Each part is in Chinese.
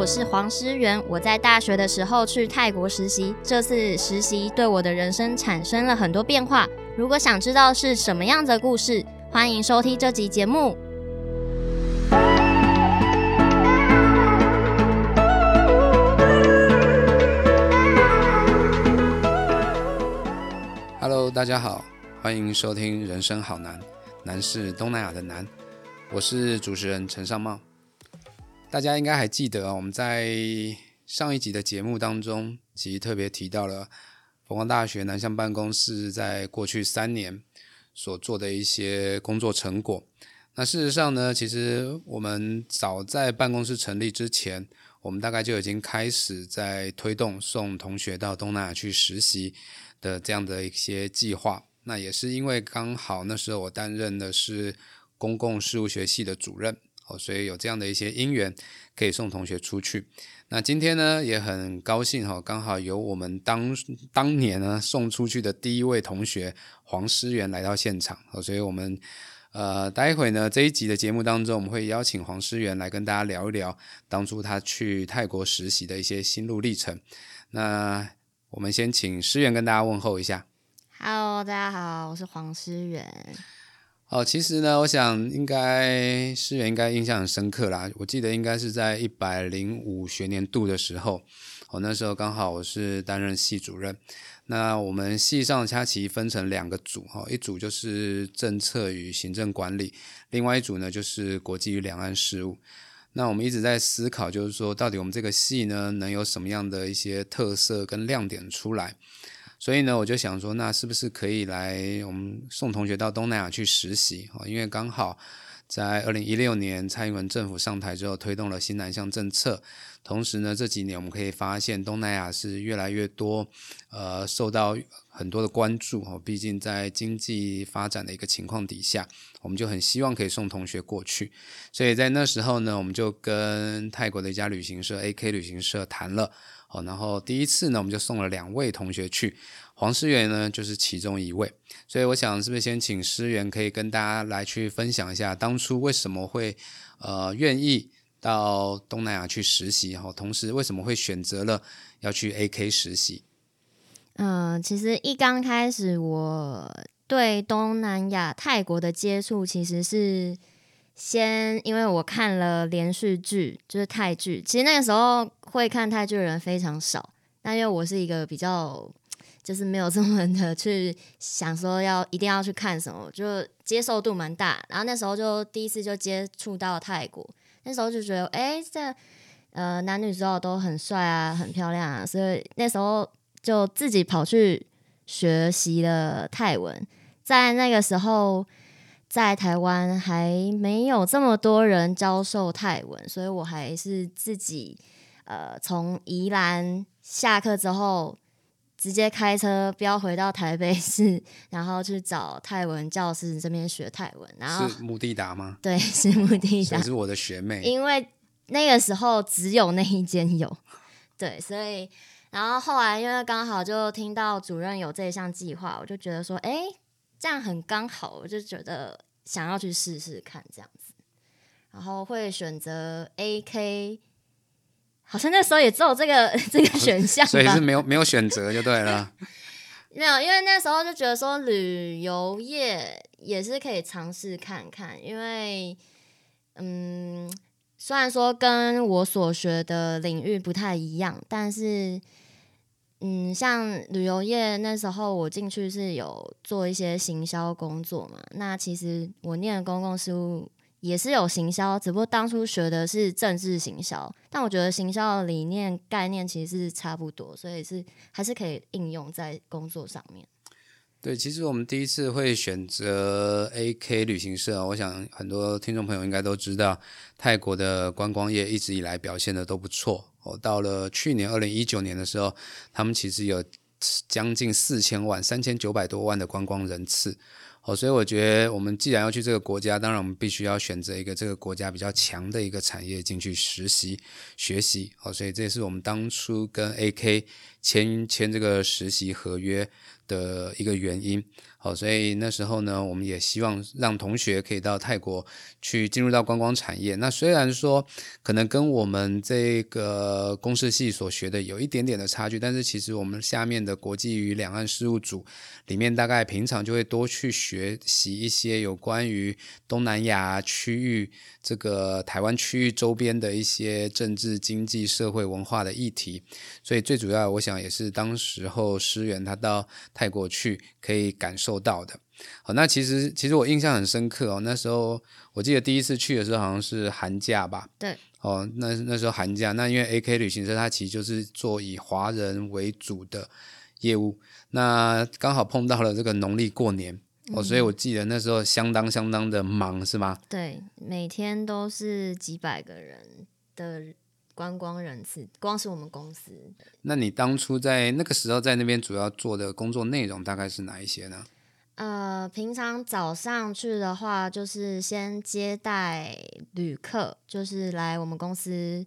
我是黄诗媛。我在大学的时候去泰国实习，这次实习对我的人生产生了很多变化。如果想知道是什么样的故事，欢迎收听这集节目。Hello，大家好，欢迎收听《人生好难》，难是东南亚的难。我是主持人陈尚茂。大家应该还记得，我们在上一集的节目当中，其实特别提到了凤凰大学南向办公室在过去三年所做的一些工作成果。那事实上呢，其实我们早在办公室成立之前，我们大概就已经开始在推动送同学到东南亚去实习的这样的一些计划。那也是因为刚好那时候我担任的是公共事务学系的主任。所以有这样的一些因缘，可以送同学出去。那今天呢，也很高兴哈，刚好有我们当当年呢送出去的第一位同学黄思源来到现场。所以我们呃，待会呢这一集的节目当中，我们会邀请黄思源来跟大家聊一聊当初他去泰国实习的一些心路历程。那我们先请思源跟大家问候一下。Hello，大家好，我是黄思源。哦，其实呢，我想应该诗源应该印象很深刻啦。我记得应该是在一百零五学年度的时候，哦，那时候刚好我是担任系主任。那我们系上恰其分成两个组，哈，一组就是政策与行政管理，另外一组呢就是国际与两岸事务。那我们一直在思考，就是说到底我们这个系呢能有什么样的一些特色跟亮点出来。所以呢，我就想说，那是不是可以来我们送同学到东南亚去实习啊？因为刚好在二零一六年蔡英文政府上台之后，推动了新南向政策。同时呢，这几年我们可以发现，东南亚是越来越多呃受到很多的关注哦。毕竟在经济发展的一个情况底下，我们就很希望可以送同学过去。所以在那时候呢，我们就跟泰国的一家旅行社 AK 旅行社谈了。哦，然后第一次呢，我们就送了两位同学去，黄思源呢就是其中一位，所以我想是不是先请思源可以跟大家来去分享一下当初为什么会呃愿意到东南亚去实习，哈，同时为什么会选择了要去 AK 实习？嗯，其实一刚开始我对东南亚泰国的接触其实是。先，因为我看了连续剧，就是泰剧。其实那个时候会看泰剧的人非常少，但因为我是一个比较，就是没有这么的去想说要一定要去看什么，就接受度蛮大。然后那时候就第一次就接触到泰国，那时候就觉得，哎，这呃男女主角都很帅啊，很漂亮啊，所以那时候就自己跑去学习了泰文。在那个时候。在台湾还没有这么多人教授泰文，所以我还是自己呃从宜兰下课之后，直接开车飙回到台北市，然后去找泰文教师这边学泰文。然后是目的达吗？对，是目的达，是我的学妹。因为那个时候只有那一间有，对，所以然后后来因为刚好就听到主任有这一项计划，我就觉得说，哎。这样很刚好，我就觉得想要去试试看这样子，然后会选择 A K，好像那时候也只有这个 这个选项，所以是没有没有选择就对了。没有，因为那时候就觉得说旅游业也是可以尝试看看，因为嗯，虽然说跟我所学的领域不太一样，但是。嗯，像旅游业那时候我进去是有做一些行销工作嘛。那其实我念公共事务也是有行销，只不过当初学的是政治行销。但我觉得行销的理念概念其实是差不多，所以是还是可以应用在工作上面。对，其实我们第一次会选择 AK 旅行社，我想很多听众朋友应该都知道，泰国的观光业一直以来表现的都不错。哦，到了去年二零一九年的时候，他们其实有将近四千万、三千九百多万的观光人次。哦，所以我觉得我们既然要去这个国家，当然我们必须要选择一个这个国家比较强的一个产业进去实习学习。哦，所以这也是我们当初跟 AK 签签这个实习合约的一个原因。好，所以那时候呢，我们也希望让同学可以到泰国去进入到观光产业。那虽然说可能跟我们这个公司系所学的有一点点的差距，但是其实我们下面的国际与两岸事务组里面，大概平常就会多去学习一些有关于东南亚区域这个台湾区域周边的一些政治、经济、社会、文化的议题。所以最主要，我想也是当时候师源他到泰国去可以感受。受到的，好，那其实其实我印象很深刻哦。那时候我记得第一次去的时候好像是寒假吧，对，哦，那那时候寒假，那因为 A K 旅行社它其实就是做以华人为主的业务，那刚好碰到了这个农历过年哦，所以我记得那时候相当相当的忙，是吗？对，每天都是几百个人的观光人次，光是我们公司。那你当初在那个时候在那边主要做的工作内容大概是哪一些呢？呃，平常早上去的话，就是先接待旅客，就是来我们公司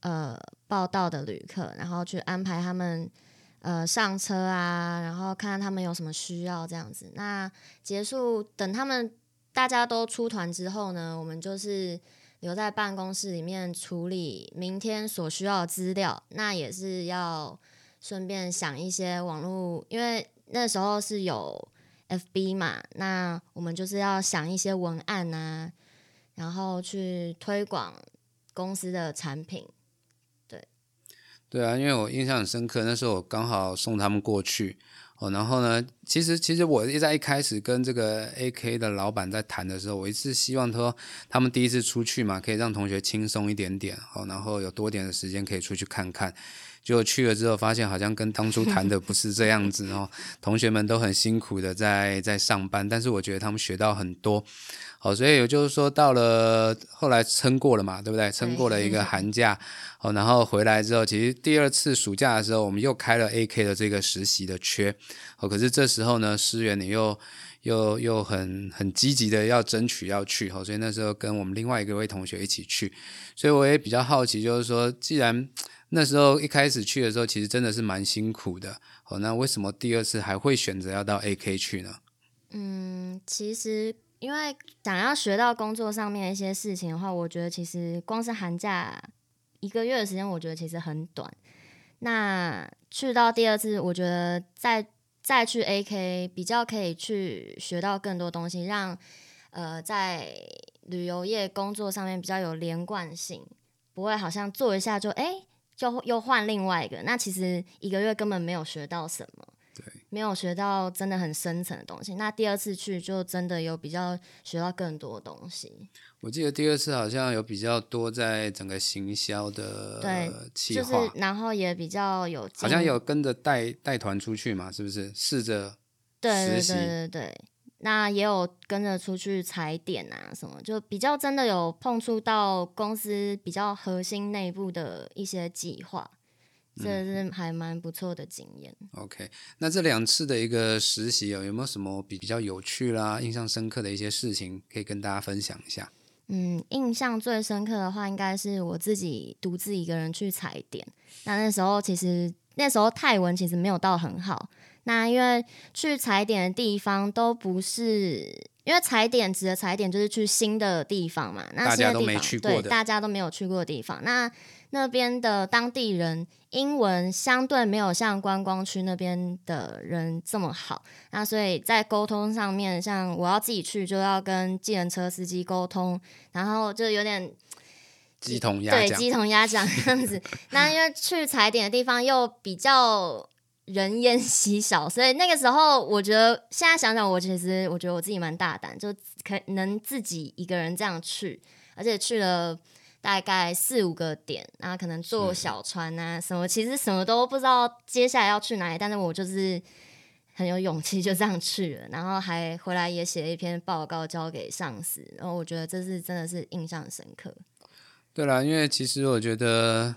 呃报道的旅客，然后去安排他们呃上车啊，然后看看他们有什么需要这样子。那结束等他们大家都出团之后呢，我们就是留在办公室里面处理明天所需要的资料，那也是要顺便想一些网络，因为那时候是有。F B 嘛，那我们就是要想一些文案啊，然后去推广公司的产品。对，对啊，因为我印象很深刻，那时候我刚好送他们过去哦。然后呢，其实其实我一在一开始跟这个 A K 的老板在谈的时候，我一直希望说他们第一次出去嘛，可以让同学轻松一点点哦，然后有多点的时间可以出去看看。就去了之后，发现好像跟当初谈的不是这样子哦。同学们都很辛苦的在在上班，但是我觉得他们学到很多。好，所以也就是说，到了后来撑过了嘛，对不对？撑过了一个寒假，哦，然后回来之后，其实第二次暑假的时候，我们又开了 AK 的这个实习的缺。哦，可是这时候呢，思源你又又又很很积极的要争取要去，哦，所以那时候跟我们另外一个位同学一起去。所以我也比较好奇，就是说，既然那时候一开始去的时候，其实真的是蛮辛苦的。哦，那为什么第二次还会选择要到 AK 去呢？嗯，其实因为想要学到工作上面一些事情的话，我觉得其实光是寒假一个月的时间，我觉得其实很短。那去到第二次，我觉得再再去 AK 比较可以去学到更多东西，让呃在旅游业工作上面比较有连贯性，不会好像做一下就哎。就又换另外一个，那其实一个月根本没有学到什么，没有学到真的很深层的东西。那第二次去就真的有比较学到更多东西。我记得第二次好像有比较多在整个行销的对，就是然后也比较有，好像有跟着带带团出去嘛，是不是？试着对对对对对。那也有跟着出去踩点啊，什么就比较真的有碰触到公司比较核心内部的一些计划，这是还蛮不错的经验。OK，那这两次的一个实习有有没有什么比较有趣啦、印象深刻的一些事情可以跟大家分享一下？嗯，印象最深刻的话，应该是我自己独自一个人去踩点。那那时候其实那时候泰文其实没有到很好。那因为去踩点的地方都不是，因为踩点指的踩点就是去新的地方嘛。那大家都没去过的，对，大家都没有去过的地方。那那边的当地人英文相对没有像观光区那边的人这么好。那所以在沟通上面，像我要自己去，就要跟计程车司机沟通，然后就有点鸡同鸭对鸡同鸭讲这样子。那因为去踩点的地方又比较。人烟稀少，所以那个时候，我觉得现在想想，我其实我觉得我自己蛮大胆，就可能自己一个人这样去，而且去了大概四五个点，然后可能坐小船啊什么，其实什么都不知道接下来要去哪里，但是我就是很有勇气就这样去了，然后还回来也写了一篇报告交给上司，然后我觉得这是真的是印象深刻。对啦，因为其实我觉得。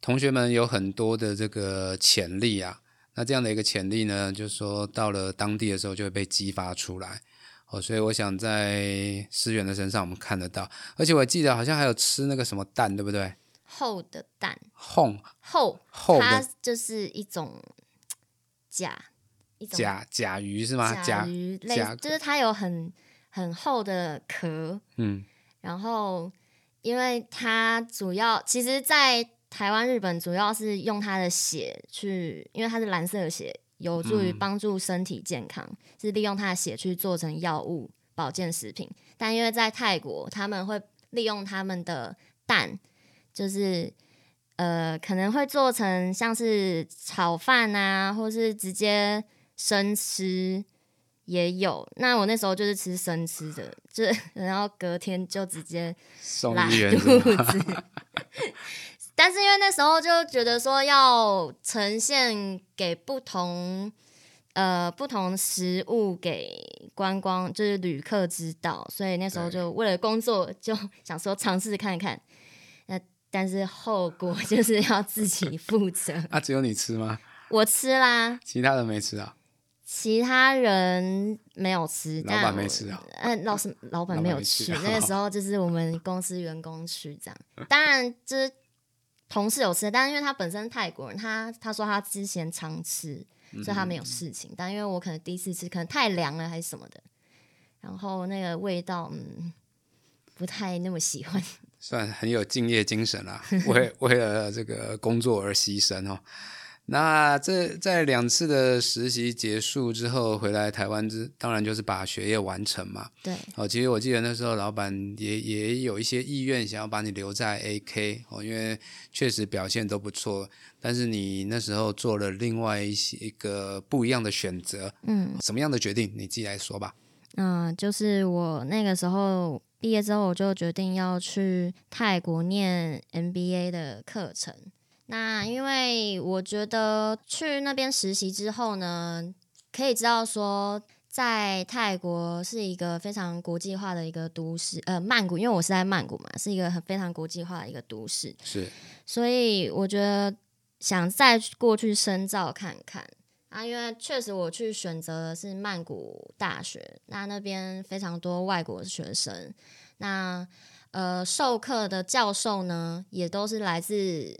同学们有很多的这个潜力啊，那这样的一个潜力呢，就是说到了当地的时候就会被激发出来哦，所以我想在思源的身上我们看得到，而且我记得好像还有吃那个什么蛋，对不对？厚的蛋，厚厚厚它就是一种甲，一种甲甲鱼是吗？甲鱼类，就是它有很很厚的壳，嗯，然后因为它主要其实，在台湾、日本主要是用它的血去，因为它是蓝色的血，有助于嗯帮助身体健康，是利用它的血去做成药物、保健食品。但因为在泰国，他们会利用他们的蛋，就是呃，可能会做成像是炒饭啊，或是直接生吃也有。那我那时候就是吃生吃的，就是 然后隔天就直接拉肚子。但是因为那时候就觉得说要呈现给不同呃不同食物给观光就是旅客知道，所以那时候就为了工作就 想说尝试看看。那但是后果 就是要自己负责。啊，只有你吃吗？我吃啦，其他人没吃啊？其他人没有吃，老板没吃啊？嗯，老师老板没有吃去，那个时 候就是我们公司员工去这样。当然，就是同事有吃，但是因为他本身泰国人，他他说他之前常吃，所以他没有事情。但因为我可能第一次吃，可能太凉了还是什么的，然后那个味道，嗯，不太那么喜欢。算很有敬业精神啦，为为了这个工作而牺牲哦。那这在两次的实习结束之后回来台湾之，当然就是把学业完成嘛。对，哦，其实我记得那时候老板也也有一些意愿想要把你留在 AK 哦，因为确实表现都不错。但是你那时候做了另外一些一个不一样的选择，嗯什么样的决定？你自己来说吧。嗯、就是我那个时候毕业之后，我就决定要去泰国念 MBA 的课程。那因为我觉得去那边实习之后呢，可以知道说，在泰国是一个非常国际化的一个都市，呃，曼谷，因为我是在曼谷嘛，是一个很非常国际化的一个都市，是，所以我觉得想再过去深造看看。啊，因为确实我去选择的是曼谷大学，那那边非常多外国学生，那呃授课的教授呢也都是来自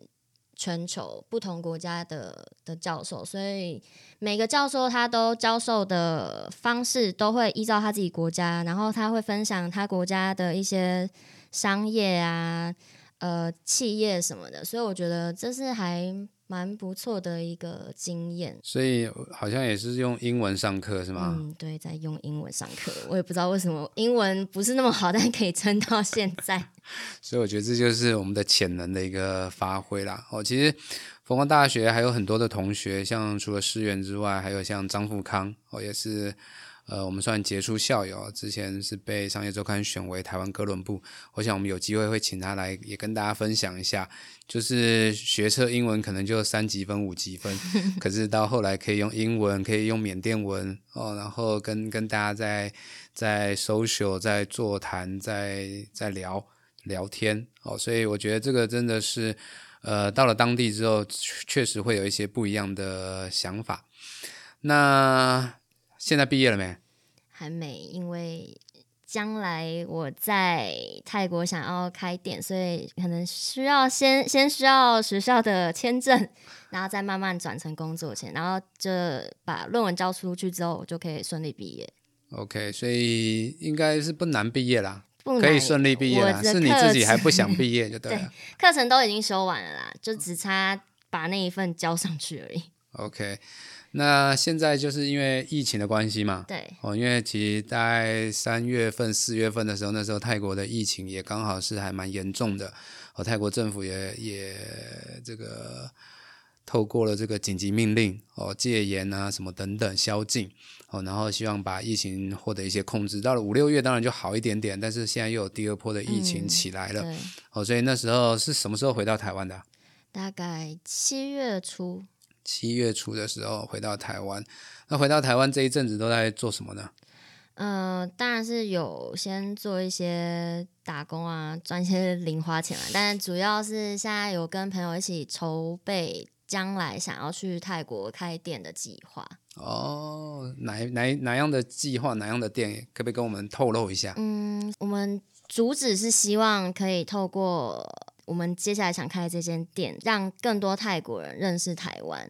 全球不同国家的的教授，所以每个教授他都教授的方式都会依照他自己国家，然后他会分享他国家的一些商业啊。呃企业什么的，所以我觉得这是还蛮不错的一个经验。所以好像也是用英文上课是吗？嗯，对，在用英文上课，我也不知道为什么英文不是那么好，但可以撑到现在。所以我觉得这就是我们的潜能的一个发挥啦。哦，其实佛光大学还有很多的同学，像除了师源之外，还有像张富康哦，也是呃我们算杰出校友，之前是被商业周刊选为台湾哥伦布。我想我们有机会会请他来，也跟大家分享一下，就是学测英文可能就三级分、五级分，可是到后来可以用英文，可以用缅甸文哦，然后跟跟大家在在 social 在座谈在在聊。聊天哦，所以我觉得这个真的是，呃，到了当地之后，确确实会有一些不一样的想法。那现在毕业了没？还没，因为将来我在泰国想要开店，所以可能需要先先需要学校的签证，然后再慢慢转成工作签，然后就把论文交出去之后，我就可以顺利毕业。OK，所以应该是不难毕业啦，不可以顺利毕业啦。是你自己还不想毕业就对了。课程都已经修完了啦，就只差把那一份交上去而已。OK，那现在就是因为疫情的关系嘛，对，哦，因为其实大概三月份、四月份的时候，那时候泰国的疫情也刚好是还蛮严重的，哦，泰国政府也也这个透过了这个紧急命令，哦，戒严啊什么等等宵禁，哦，然后希望把疫情获得一些控制。到了五六月当然就好一点点，但是现在又有第二波的疫情嗯起来了，对，哦，所以那时候是什么时候回到台湾的啊、大概七月初，七月初的时候回到台湾，那回到台湾这一阵子都在做什么呢？呃，当然是有先做一些打工啊，赚一些零花钱啊，但是主要是现在有跟朋友一起筹备将来想要去泰国开店的计划。哦，哪哪哪样的计划，哪样的店，可不可以跟我们透露一下？嗯，我们主旨是希望可以透过我们接下来想开的这间店，让更多泰国人认识台湾。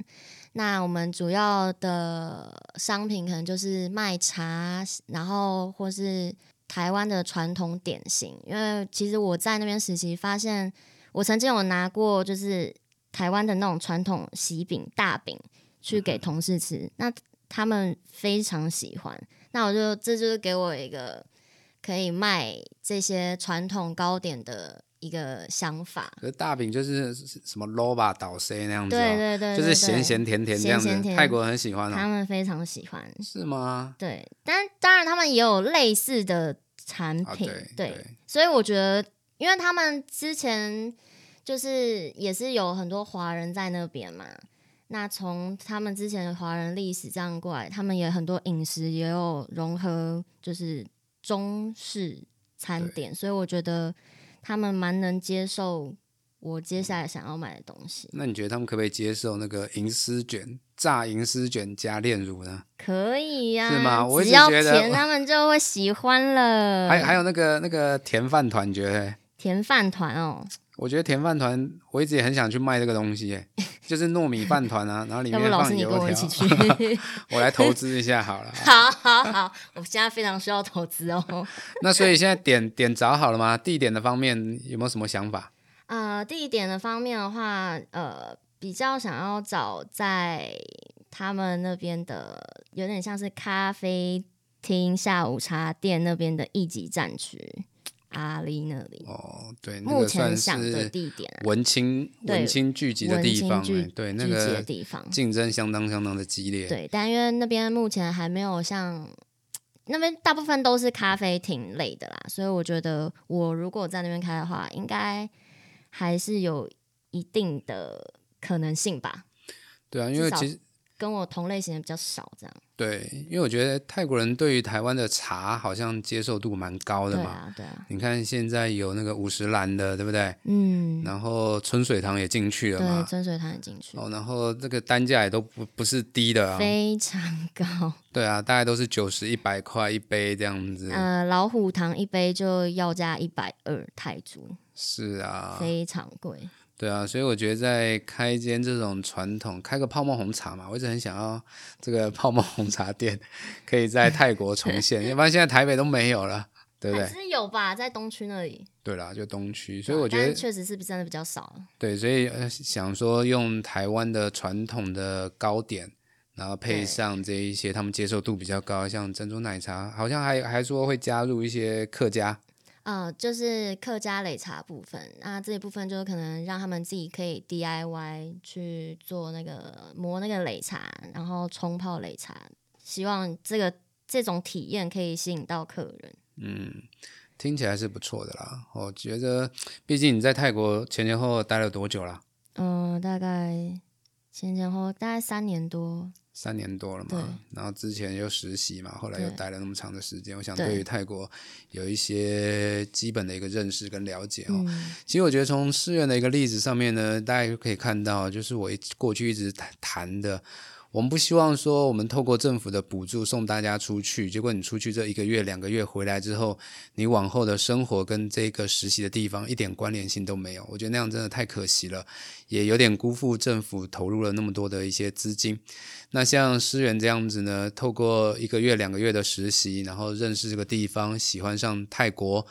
那我们主要的商品可能就是卖茶，然后或是台湾的传统点心。因为其实我在那边实习，发现我曾经有拿过就是台湾的那种传统喜饼大饼去给同事吃，那他们非常喜欢。那我就这就是给我一个可以卖这些传统糕点的一个想法。可是大饼就是什么 low 吧倒 C 那样子、哦，对对对，就是咸咸甜甜这样子，咸咸甜泰国人很喜欢哦，他们非常喜欢。是吗？对，但当然他们也有类似的产啊，品，对对，所以我觉得，因为他们之前就是也是有很多华人在那边嘛，那从他们之前的华人历史这样过来，他们也很多饮食也有融合，就是中式餐点，所以我觉得他们蛮能接受我接下来想要买的东西。那你觉得他们可不可以接受那个银丝卷炸银丝卷加炼乳呢？可以呀、是吗我只要甜，他们就会喜欢了。还还有那个那个甜饭团，你觉得？甜饭团哦，我觉得甜饭团，我一直也很想去卖这个东西，哎，就是糯米饭团啊，然后里面放油你跟我一起条，去？我来投资一下好了。好好好，我现在非常需要投资哦。那所以现在点点找好了吗？地点的方面有没有什么想法？呃，地点的方面的话，呃，比较想要找在他们那边的，有点像是咖啡厅、下午茶店那边的一级战区，阿里那里。哦，对，那目前想的是地点啊，文青文青聚集的地方，青聚哎对，那个地方。竞争相当相当的激烈。对，但因为那边目前还没有像那边大部分都是咖啡厅类的啦，所以我觉得我如果在那边开的话，应该还是有一定的可能性吧。对啊，因为其实跟我同类型的比较少，这样对，因为我觉得泰国人对于台湾的茶好像接受度蛮高的嘛。对啊，对啊，你看现在有那个五十兰的，对不对？嗯，然后春水堂也进去了对，嘛。真水堂也进去，哦，然后这个单价也都不不是低的啊。非常高。对啊，大概都是九十、一百块一杯这样子。呃，老虎堂一杯就要价一百二泰铢，是啊，非常贵。对啊，所以我觉得在开一间这种传统，开个泡沫红茶嘛，我一直很想要这个泡沫红茶店可以在泰国重现，要不然现在台北都没有了，对不还对？是有吧，在东区那里，对啦，就东区，所以我觉得确实是真的比较少。对，所以呃想说用台湾的传统的糕点，然后配上这一些他们接受度比较高，像珍珠奶茶，好像还还说会加入一些客家，呃，就是客家擂茶部分，那这一部分就是可能让他们自己可以 DIY 去做那个磨那个擂茶，然后冲泡擂茶，希望这个这种体验可以吸引到客人。嗯，听起来是不错的啦。我觉得，毕竟你在泰国前前后后待了多久啦？嗯、大概前前后大概三年多，三年多了嘛，然后之前又实习嘛，后来又待了那么长的时间，我想对。对于泰国有一些基本的一个认识跟了解哦。嗯，其实我觉得从寺院的一个例子上面呢，大家就可以看到，就是我一过去一直谈谈的，我们不希望说我们透过政府的补助送大家出去，结果你出去这一个月、两个月回来之后，你往后的生活跟这个实习的地方一点关联性都没有，我觉得那样真的太可惜了，也有点辜负政府投入了那么多的一些资金。那像诗源这样子呢，透过一个月、两个月的实习，然后认识这个地方，喜欢上泰国，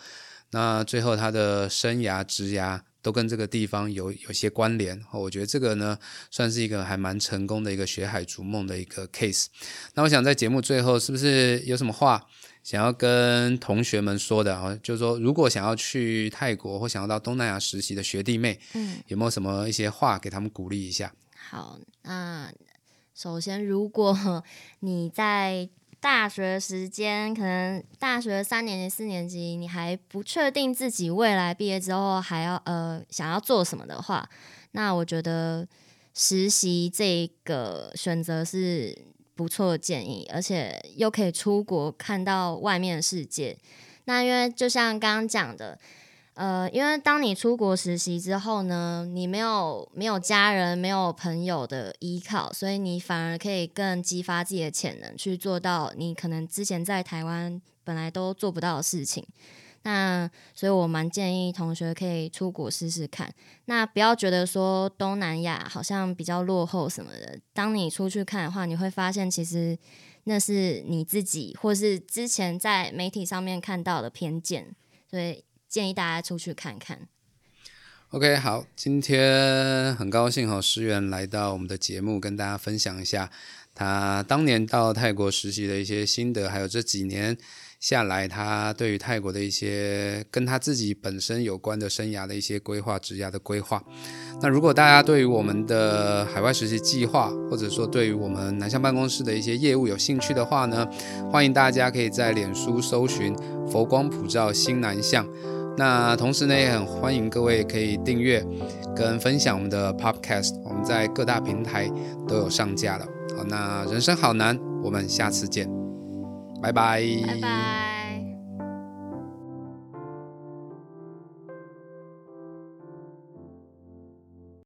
那最后他的生涯、职涯都跟这个地方有有些关联。哦我觉得这个呢，算是一个还蛮成功的一个学海逐梦的一个 case。那我想在节目最后，是不是有什么话想要跟同学们说的啊？就是说，如果想要去泰国或想要到东南亚实习的学弟妹，嗯，有没有什么一些话给他们鼓励一下？好，那首先，如果 你在大学时间，可能大学三年级、四年级，你还不确定自己未来毕业之后还要呃想要做什么的话，那我觉得实习这个选择是不错的建议，而且又可以出国看到外面的世界。那因为就像刚刚讲的，呃，因为当你出国实习之后呢，你没有没有家人、没有朋友的依靠，所以你反而可以更激发自己的潜能，去做到你可能之前在台湾本来都做不到的事情。那所以我蛮建议同学可以出国试试看。那不要觉得说东南亚好像比较落后什么的，当你出去看的话，你会发现其实那是你自己或是之前在媒体上面看到的偏见，所以建议大家出去看看。OK，好，今天很高兴哈，诗源来到我们的节目，跟大家分享一下他当年到泰国实习的一些心得，还有这几年下来他对于泰国的一些跟他自己本身有关的生涯的一些规划、职涯的规划。那如果大家对于我们的海外实习计划，或者说对于我们南向办公室的一些业务有兴趣的话呢，欢迎大家可以在脸书搜寻佛光普照新南向。那同时呢，也很欢迎各位可以订阅跟分享我们的 Podcast，我们在各大平台都有上架了。好，那人生好难，我们下次见，拜拜，